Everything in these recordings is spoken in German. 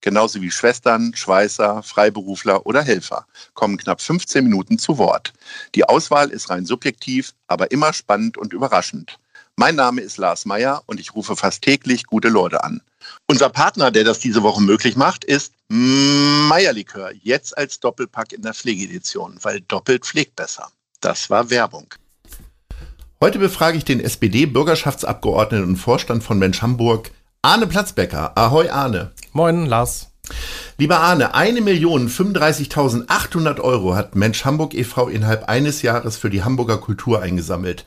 genauso wie Schwestern, Schweißer, Freiberufler oder Helfer, kommen knapp 15 Minuten zu Wort. Die Auswahl ist rein subjektiv, aber immer spannend und überraschend. Mein Name ist Lars Meyer und ich rufe fast täglich gute Leute an. Unser Partner, der das diese Woche möglich macht, ist Meierlikör, jetzt als Doppelpack in der Pflegedition, weil doppelt pflegt besser. Das war Werbung. Heute befrage ich den SPD-Bürgerschaftsabgeordneten und Vorstand von Mensch Hamburg, Arne Platzbecker. Ahoi Arne. Moin, Lars. Lieber Arne, 1.035.800 Euro hat Mensch Hamburg e.V. innerhalb eines Jahres für die Hamburger Kultur eingesammelt.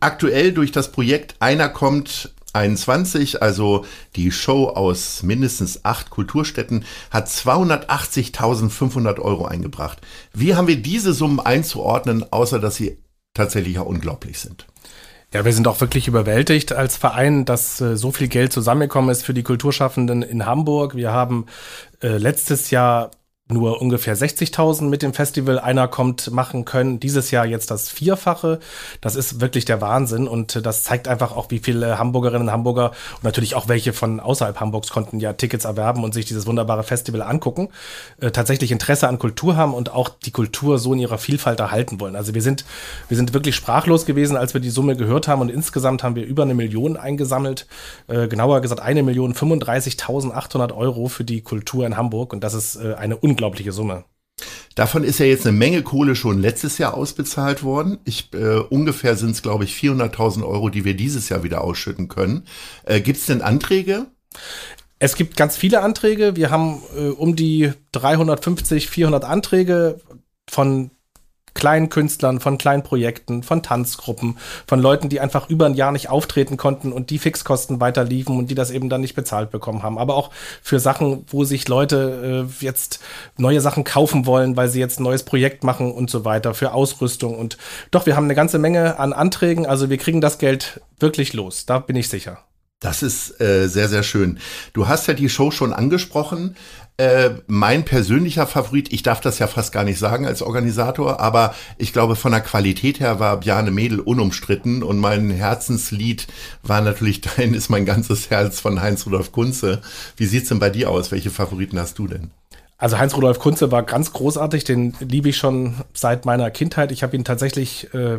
Aktuell durch das Projekt Einer kommt 21, also die Show aus mindestens acht Kulturstätten, hat 280.500 Euro eingebracht. Wie haben wir diese Summen einzuordnen, außer dass sie tatsächlich ja unglaublich sind? Ja, wir sind auch wirklich überwältigt als Verein, dass äh, so viel Geld zusammengekommen ist für die Kulturschaffenden in Hamburg. Wir haben äh, letztes Jahr nur ungefähr 60.000 mit dem Festival einer kommt machen können. Dieses Jahr jetzt das Vierfache. Das ist wirklich der Wahnsinn und das zeigt einfach auch, wie viele Hamburgerinnen und Hamburger und natürlich auch welche von außerhalb Hamburgs konnten ja Tickets erwerben und sich dieses wunderbare Festival angucken, äh, tatsächlich Interesse an Kultur haben und auch die Kultur so in ihrer Vielfalt erhalten wollen. Also wir sind, wir sind wirklich sprachlos gewesen, als wir die Summe gehört haben und insgesamt haben wir über eine Million eingesammelt. Äh, genauer gesagt eine Million 35.800 Euro für die Kultur in Hamburg und das ist äh, eine unglaubliche unglaubliche Summe. Davon ist ja jetzt eine Menge Kohle schon letztes Jahr ausbezahlt worden. Ich, äh, ungefähr sind es, glaube ich, 400.000 Euro, die wir dieses Jahr wieder ausschütten können. Äh, Gibt es denn Anträge? Es gibt ganz viele Anträge. Wir haben äh, um die 350, 400 Anträge von kleinen Künstlern, von kleinen Projekten, von Tanzgruppen, von Leuten, die einfach über ein Jahr nicht auftreten konnten und die Fixkosten weiterliefen und die das eben dann nicht bezahlt bekommen haben. Aber auch für Sachen, wo sich Leute äh, jetzt neue Sachen kaufen wollen, weil sie jetzt ein neues Projekt machen und so weiter, für Ausrüstung. Und doch, wir haben eine ganze Menge an Anträgen. Also wir kriegen das Geld wirklich los. Da bin ich sicher. Das ist äh, sehr, sehr schön. Du hast ja die Show schon angesprochen. Äh, mein persönlicher Favorit, ich darf das ja fast gar nicht sagen als Organisator, aber ich glaube, von der Qualität her war Bjane Mädel unumstritten und mein Herzenslied war natürlich Dein ist mein ganzes Herz von Heinz-Rudolf Kunze. Wie sieht's denn bei dir aus? Welche Favoriten hast du denn? Also Heinz-Rudolf Kunze war ganz großartig, den liebe ich schon seit meiner Kindheit. Ich habe ihn tatsächlich äh,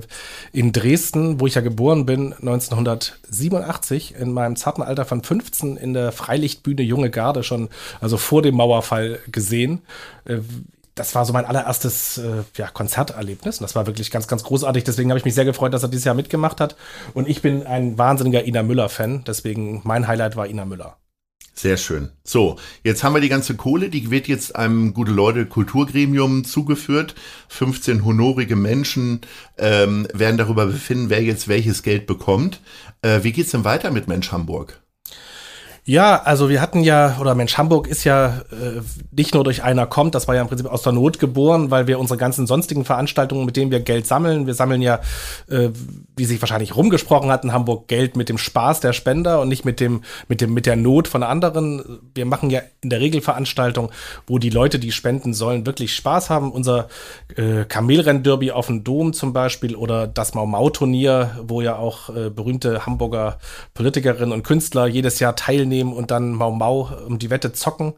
in Dresden, wo ich ja geboren bin, 1987, in meinem zarten Alter von 15 in der Freilichtbühne Junge Garde schon, also vor dem Mauerfall gesehen. Äh, das war so mein allererstes äh, ja, Konzerterlebnis. Und das war wirklich ganz, ganz großartig. Deswegen habe ich mich sehr gefreut, dass er dieses Jahr mitgemacht hat. Und ich bin ein wahnsinniger Ina Müller-Fan. Deswegen mein Highlight war Ina Müller. Sehr schön. So, jetzt haben wir die ganze Kohle, die wird jetzt einem gute Leute Kulturgremium zugeführt. 15 honorige Menschen ähm, werden darüber befinden, wer jetzt welches Geld bekommt. Äh, wie geht's denn weiter mit Mensch Hamburg? Ja, also wir hatten ja, oder Mensch Hamburg ist ja äh, nicht nur durch einer kommt, das war ja im Prinzip aus der Not geboren, weil wir unsere ganzen sonstigen Veranstaltungen, mit denen wir Geld sammeln, wir sammeln ja, äh, wie sich wahrscheinlich rumgesprochen hat in Hamburg, Geld mit dem Spaß der Spender und nicht mit dem, mit dem, mit der Not von anderen. Wir machen ja in der Regel Veranstaltungen, wo die Leute, die spenden sollen, wirklich Spaß haben. Unser äh, Kamelrennderby auf dem Dom zum Beispiel oder das Mau-Mau-Turnier, wo ja auch äh, berühmte Hamburger Politikerinnen und Künstler jedes Jahr teilnehmen nehmen und dann Mau Mau um die Wette zocken.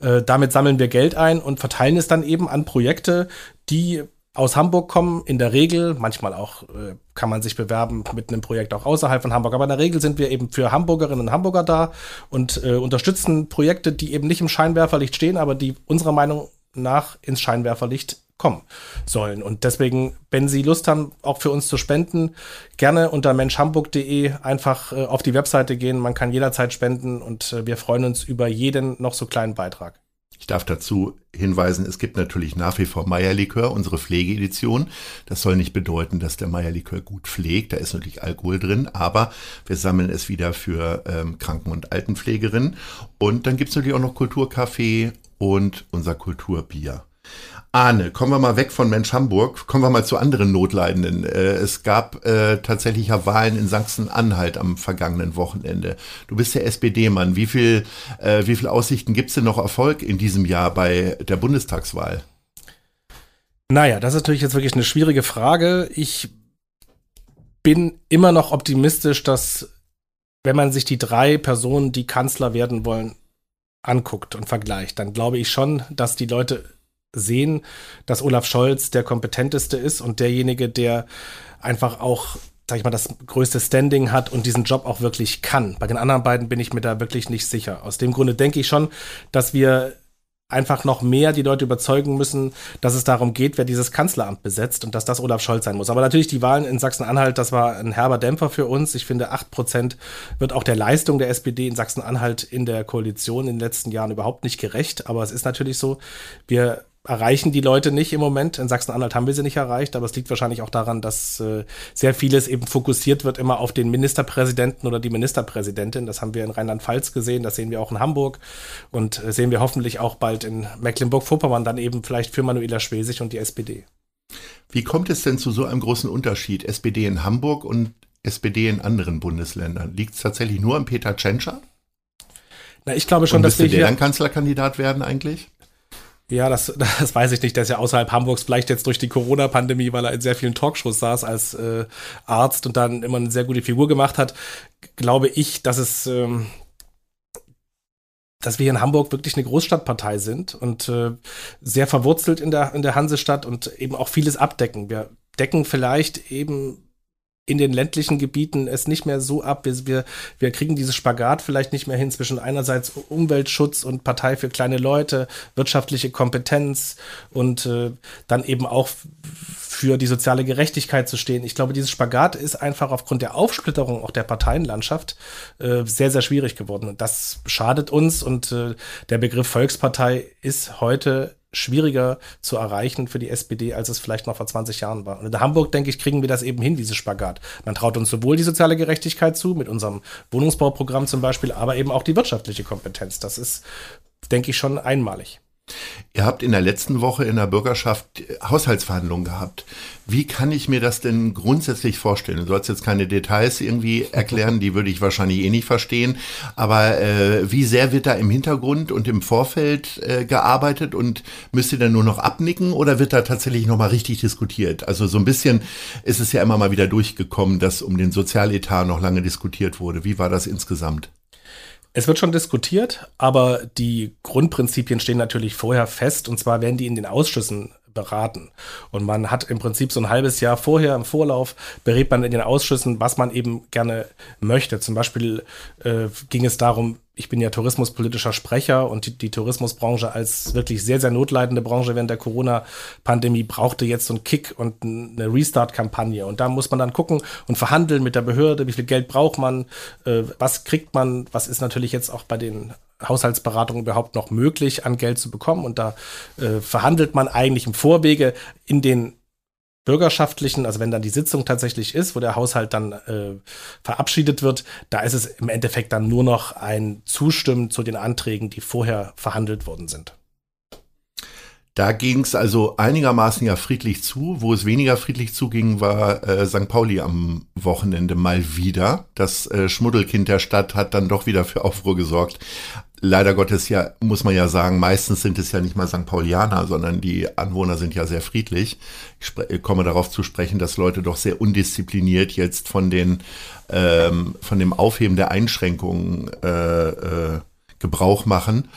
Äh, damit sammeln wir Geld ein und verteilen es dann eben an Projekte, die aus Hamburg kommen, in der Regel, manchmal auch äh, kann man sich bewerben mit einem Projekt auch außerhalb von Hamburg, aber in der Regel sind wir eben für Hamburgerinnen und Hamburger da und äh, unterstützen Projekte, die eben nicht im Scheinwerferlicht stehen, aber die unserer Meinung nach ins Scheinwerferlicht kommen sollen. Und deswegen, wenn Sie Lust haben, auch für uns zu spenden, gerne unter menschhamburg.de einfach äh, auf die Webseite gehen. Man kann jederzeit spenden und äh, wir freuen uns über jeden noch so kleinen Beitrag. Ich darf dazu hinweisen, es gibt natürlich nach wie vor Meierlikör, unsere Pflegeedition. Das soll nicht bedeuten, dass der Meierlikör gut pflegt. Da ist natürlich Alkohol drin, aber wir sammeln es wieder für ähm, Kranken- und Altenpflegerinnen. Und dann gibt es natürlich auch noch Kulturkaffee und unser Kulturbier. Arne, kommen wir mal weg von Mensch Hamburg, kommen wir mal zu anderen Notleidenden. Äh, es gab äh, tatsächlich ja Wahlen in Sachsen-Anhalt am vergangenen Wochenende. Du bist der SPD-Mann. Wie viel, äh, wie viel Aussichten gibt es denn noch Erfolg in diesem Jahr bei der Bundestagswahl? Naja, das ist natürlich jetzt wirklich eine schwierige Frage. Ich bin immer noch optimistisch, dass wenn man sich die drei Personen, die Kanzler werden wollen, anguckt und vergleicht, dann glaube ich schon, dass die Leute sehen, dass Olaf Scholz der kompetenteste ist und derjenige, der einfach auch sag ich mal, das größte Standing hat und diesen Job auch wirklich kann. Bei den anderen beiden bin ich mir da wirklich nicht sicher. Aus dem Grunde denke ich schon, dass wir einfach noch mehr die Leute überzeugen müssen, dass es darum geht, wer dieses Kanzleramt besetzt und dass das Olaf Scholz sein muss. Aber natürlich die Wahlen in Sachsen-Anhalt, das war ein herber Dämpfer für uns. Ich finde, acht Prozent wird auch der Leistung der SPD in Sachsen-Anhalt in der Koalition in den letzten Jahren überhaupt nicht gerecht. Aber es ist natürlich so, wir erreichen die Leute nicht im Moment. In Sachsen-Anhalt haben wir sie nicht erreicht, aber es liegt wahrscheinlich auch daran, dass äh, sehr vieles eben fokussiert wird immer auf den Ministerpräsidenten oder die Ministerpräsidentin. Das haben wir in Rheinland-Pfalz gesehen, das sehen wir auch in Hamburg und äh, sehen wir hoffentlich auch bald in Mecklenburg-Vorpommern dann eben vielleicht für Manuela Schwesig und die SPD. Wie kommt es denn zu so einem großen Unterschied SPD in Hamburg und SPD in anderen Bundesländern? Liegt es tatsächlich nur an Peter Tschentscher? Na, ich glaube schon, und dass wir der dann Kanzlerkandidat werden eigentlich? Ja, das, das weiß ich nicht. Der ist ja außerhalb Hamburgs vielleicht jetzt durch die Corona-Pandemie, weil er in sehr vielen Talkshows saß als äh, Arzt und dann immer eine sehr gute Figur gemacht hat. Glaube ich, dass es, ähm, dass wir hier in Hamburg wirklich eine Großstadtpartei sind und äh, sehr verwurzelt in der, in der Hansestadt und eben auch vieles abdecken. Wir decken vielleicht eben in den ländlichen Gebieten es nicht mehr so ab. Wir, wir, wir kriegen dieses Spagat vielleicht nicht mehr hin zwischen einerseits Umweltschutz und Partei für kleine Leute, wirtschaftliche Kompetenz und äh, dann eben auch für die soziale Gerechtigkeit zu stehen. Ich glaube, dieses Spagat ist einfach aufgrund der Aufsplitterung auch der Parteienlandschaft äh, sehr, sehr schwierig geworden. Und das schadet uns und äh, der Begriff Volkspartei ist heute schwieriger zu erreichen für die SPD, als es vielleicht noch vor 20 Jahren war. Und in Hamburg, denke ich, kriegen wir das eben hin, dieses Spagat. Man traut uns sowohl die soziale Gerechtigkeit zu, mit unserem Wohnungsbauprogramm zum Beispiel, aber eben auch die wirtschaftliche Kompetenz. Das ist, denke ich, schon einmalig. Ihr habt in der letzten Woche in der Bürgerschaft Haushaltsverhandlungen gehabt. Wie kann ich mir das denn grundsätzlich vorstellen? Du sollst jetzt keine Details irgendwie erklären, die würde ich wahrscheinlich eh nicht verstehen. Aber äh, wie sehr wird da im Hintergrund und im Vorfeld äh, gearbeitet und müsst ihr dann nur noch abnicken oder wird da tatsächlich nochmal richtig diskutiert? Also so ein bisschen ist es ja immer mal wieder durchgekommen, dass um den Sozialetat noch lange diskutiert wurde. Wie war das insgesamt? Es wird schon diskutiert, aber die Grundprinzipien stehen natürlich vorher fest. Und zwar werden die in den Ausschüssen beraten. Und man hat im Prinzip so ein halbes Jahr vorher im Vorlauf berät man in den Ausschüssen, was man eben gerne möchte. Zum Beispiel äh, ging es darum, ich bin ja tourismuspolitischer Sprecher und die, die, Tourismusbranche als wirklich sehr, sehr notleidende Branche während der Corona-Pandemie brauchte jetzt so einen Kick und eine Restart-Kampagne. Und da muss man dann gucken und verhandeln mit der Behörde, wie viel Geld braucht man, äh, was kriegt man, was ist natürlich jetzt auch bei den Haushaltsberatung überhaupt noch möglich, an Geld zu bekommen. Und da äh, verhandelt man eigentlich im Vorwege in den bürgerschaftlichen, also wenn dann die Sitzung tatsächlich ist, wo der Haushalt dann äh, verabschiedet wird, da ist es im Endeffekt dann nur noch ein Zustimmen zu den Anträgen, die vorher verhandelt worden sind. Da ging es also einigermaßen ja friedlich zu. Wo es weniger friedlich zuging, war äh, St. Pauli am Wochenende mal wieder. Das äh, Schmuddelkind der Stadt hat dann doch wieder für Aufruhr gesorgt leider Gottes ja, muss man ja sagen, meistens sind es ja nicht mal St. Paulianer, sondern die Anwohner sind ja sehr friedlich. Ich komme darauf zu sprechen, dass Leute doch sehr undiszipliniert jetzt von den, ähm, von dem Aufheben der Einschränkungen äh, äh, Gebrauch machen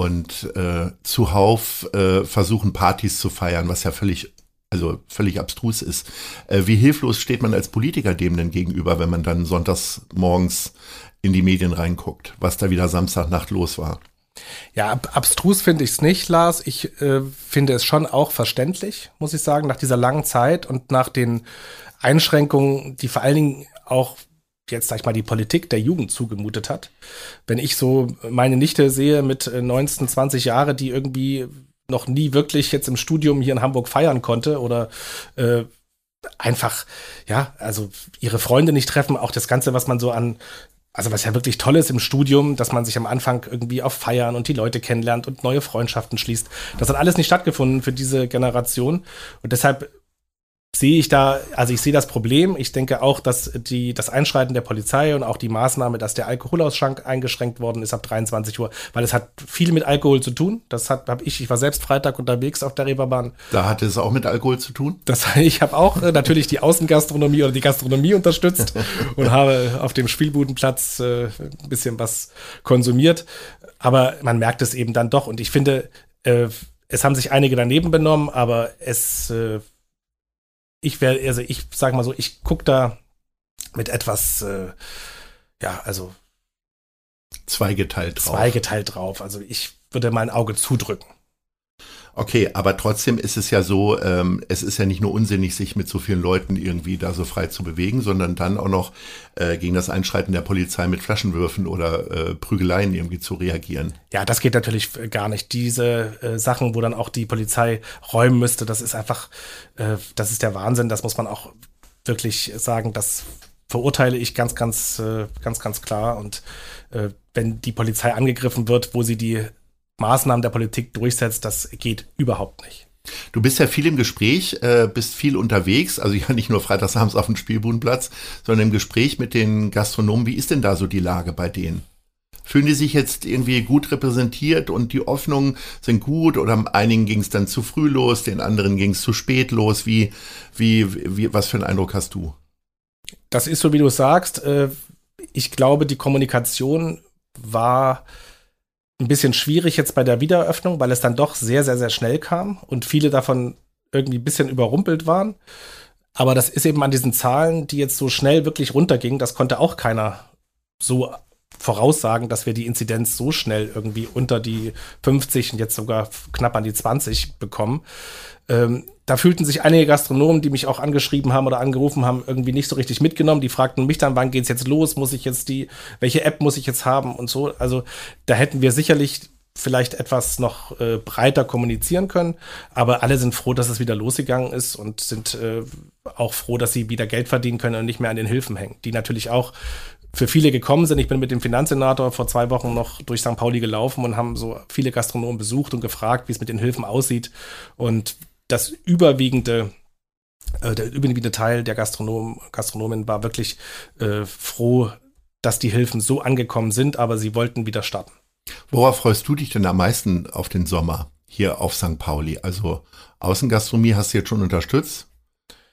und äh, zuhauf äh, versuchen Partys zu feiern, was ja völlig also völlig abstrus ist. Äh, wie hilflos steht man als Politiker dem denn gegenüber, wenn man dann sonntags morgens in die Medien reinguckt, was da wieder Samstagnacht los war. Ja, ab abstrus finde ich es nicht, Lars. Ich äh, finde es schon auch verständlich, muss ich sagen, nach dieser langen Zeit und nach den Einschränkungen, die vor allen Dingen auch jetzt, sag ich mal, die Politik der Jugend zugemutet hat. Wenn ich so meine Nichte sehe mit 19, äh, 20 Jahre, die irgendwie noch nie wirklich jetzt im Studium hier in Hamburg feiern konnte oder äh, einfach, ja, also ihre Freunde nicht treffen, auch das Ganze, was man so an also was ja wirklich toll ist im Studium, dass man sich am Anfang irgendwie auf Feiern und die Leute kennenlernt und neue Freundschaften schließt. Das hat alles nicht stattgefunden für diese Generation. Und deshalb sehe ich da, also ich sehe das Problem. Ich denke auch, dass die, das Einschreiten der Polizei und auch die Maßnahme, dass der Alkoholausschank eingeschränkt worden ist ab 23 Uhr, weil es hat viel mit Alkohol zu tun. Das hat, habe ich, ich war selbst Freitag unterwegs auf der Reeperbahn. Da hatte es auch mit Alkohol zu tun? Das, ich habe auch äh, natürlich die Außengastronomie oder die Gastronomie unterstützt und habe auf dem Spielbudenplatz äh, ein bisschen was konsumiert. Aber man merkt es eben dann doch. Und ich finde, äh, es haben sich einige daneben benommen, aber es äh, ich werde, also ich sag mal so, ich gucke da mit etwas, äh, ja, also zweigeteilt drauf. Zweigeteilt drauf. Also ich würde mein Auge zudrücken. Okay, aber trotzdem ist es ja so, ähm, es ist ja nicht nur unsinnig, sich mit so vielen Leuten irgendwie da so frei zu bewegen, sondern dann auch noch äh, gegen das Einschreiten der Polizei mit Flaschenwürfen oder äh, Prügeleien irgendwie zu reagieren. Ja, das geht natürlich gar nicht. Diese äh, Sachen, wo dann auch die Polizei räumen müsste, das ist einfach, äh, das ist der Wahnsinn. Das muss man auch wirklich sagen. Das verurteile ich ganz, ganz, äh, ganz, ganz klar. Und äh, wenn die Polizei angegriffen wird, wo sie die Maßnahmen der Politik durchsetzt, das geht überhaupt nicht. Du bist ja viel im Gespräch, äh, bist viel unterwegs, also ja nicht nur freitagsabends auf dem Spielbudenplatz, sondern im Gespräch mit den Gastronomen. Wie ist denn da so die Lage bei denen? Fühlen die sich jetzt irgendwie gut repräsentiert und die Hoffnungen sind gut oder einigen ging es dann zu früh los, den anderen ging es zu spät los? Wie, wie, wie, was für einen Eindruck hast du? Das ist so, wie du sagst. Äh, ich glaube, die Kommunikation war ein bisschen schwierig jetzt bei der Wiedereröffnung, weil es dann doch sehr, sehr, sehr schnell kam und viele davon irgendwie ein bisschen überrumpelt waren. Aber das ist eben an diesen Zahlen, die jetzt so schnell wirklich runtergingen, das konnte auch keiner so voraussagen, dass wir die Inzidenz so schnell irgendwie unter die 50 und jetzt sogar knapp an die 20 bekommen. Ähm, da fühlten sich einige Gastronomen, die mich auch angeschrieben haben oder angerufen haben, irgendwie nicht so richtig mitgenommen. Die fragten mich dann, wann geht's jetzt los? Muss ich jetzt die, welche App muss ich jetzt haben und so. Also da hätten wir sicherlich vielleicht etwas noch äh, breiter kommunizieren können. Aber alle sind froh, dass es wieder losgegangen ist und sind äh, auch froh, dass sie wieder Geld verdienen können und nicht mehr an den Hilfen hängen, die natürlich auch für viele gekommen sind. Ich bin mit dem Finanzsenator vor zwei Wochen noch durch St. Pauli gelaufen und haben so viele Gastronomen besucht und gefragt, wie es mit den Hilfen aussieht. Und das überwiegende äh, der überwiegende Teil der Gastronomen, Gastronomen war wirklich äh, froh, dass die Hilfen so angekommen sind, aber sie wollten wieder starten. Worauf freust du dich denn am meisten auf den Sommer hier auf St. Pauli? Also Außengastronomie hast du jetzt schon unterstützt.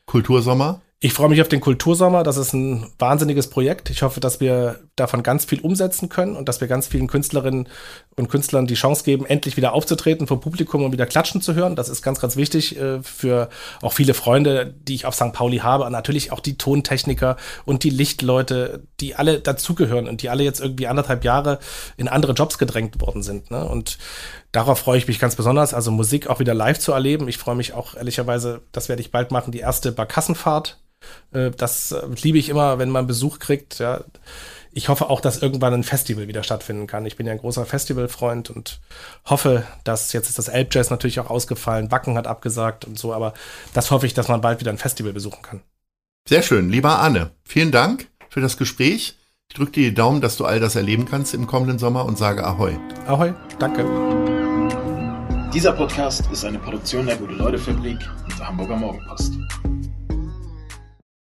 Kultursommer? Ich freue mich auf den Kultursommer. Das ist ein wahnsinniges Projekt. Ich hoffe, dass wir davon ganz viel umsetzen können und dass wir ganz vielen Künstlerinnen und Künstlern die Chance geben, endlich wieder aufzutreten vor Publikum und wieder klatschen zu hören. Das ist ganz, ganz wichtig äh, für auch viele Freunde, die ich auf St. Pauli habe. Und natürlich auch die Tontechniker und die Lichtleute, die alle dazugehören und die alle jetzt irgendwie anderthalb Jahre in andere Jobs gedrängt worden sind. Ne? Und darauf freue ich mich ganz besonders, also Musik auch wieder live zu erleben. Ich freue mich auch ehrlicherweise, das werde ich bald machen, die erste Barkassenfahrt das äh, liebe ich immer, wenn man Besuch kriegt. Ja. Ich hoffe auch, dass irgendwann ein Festival wieder stattfinden kann. Ich bin ja ein großer Festivalfreund und hoffe, dass jetzt ist das Elbjazz natürlich auch ausgefallen, Wacken hat abgesagt und so, aber das hoffe ich, dass man bald wieder ein Festival besuchen kann. Sehr schön, lieber Arne. Vielen Dank für das Gespräch. Ich drücke dir die Daumen, dass du all das erleben kannst im kommenden Sommer und sage Ahoi. Ahoi, danke. Dieser Podcast ist eine Produktion der Gute-Leute-Fabrik und der Hamburger Morgenpost.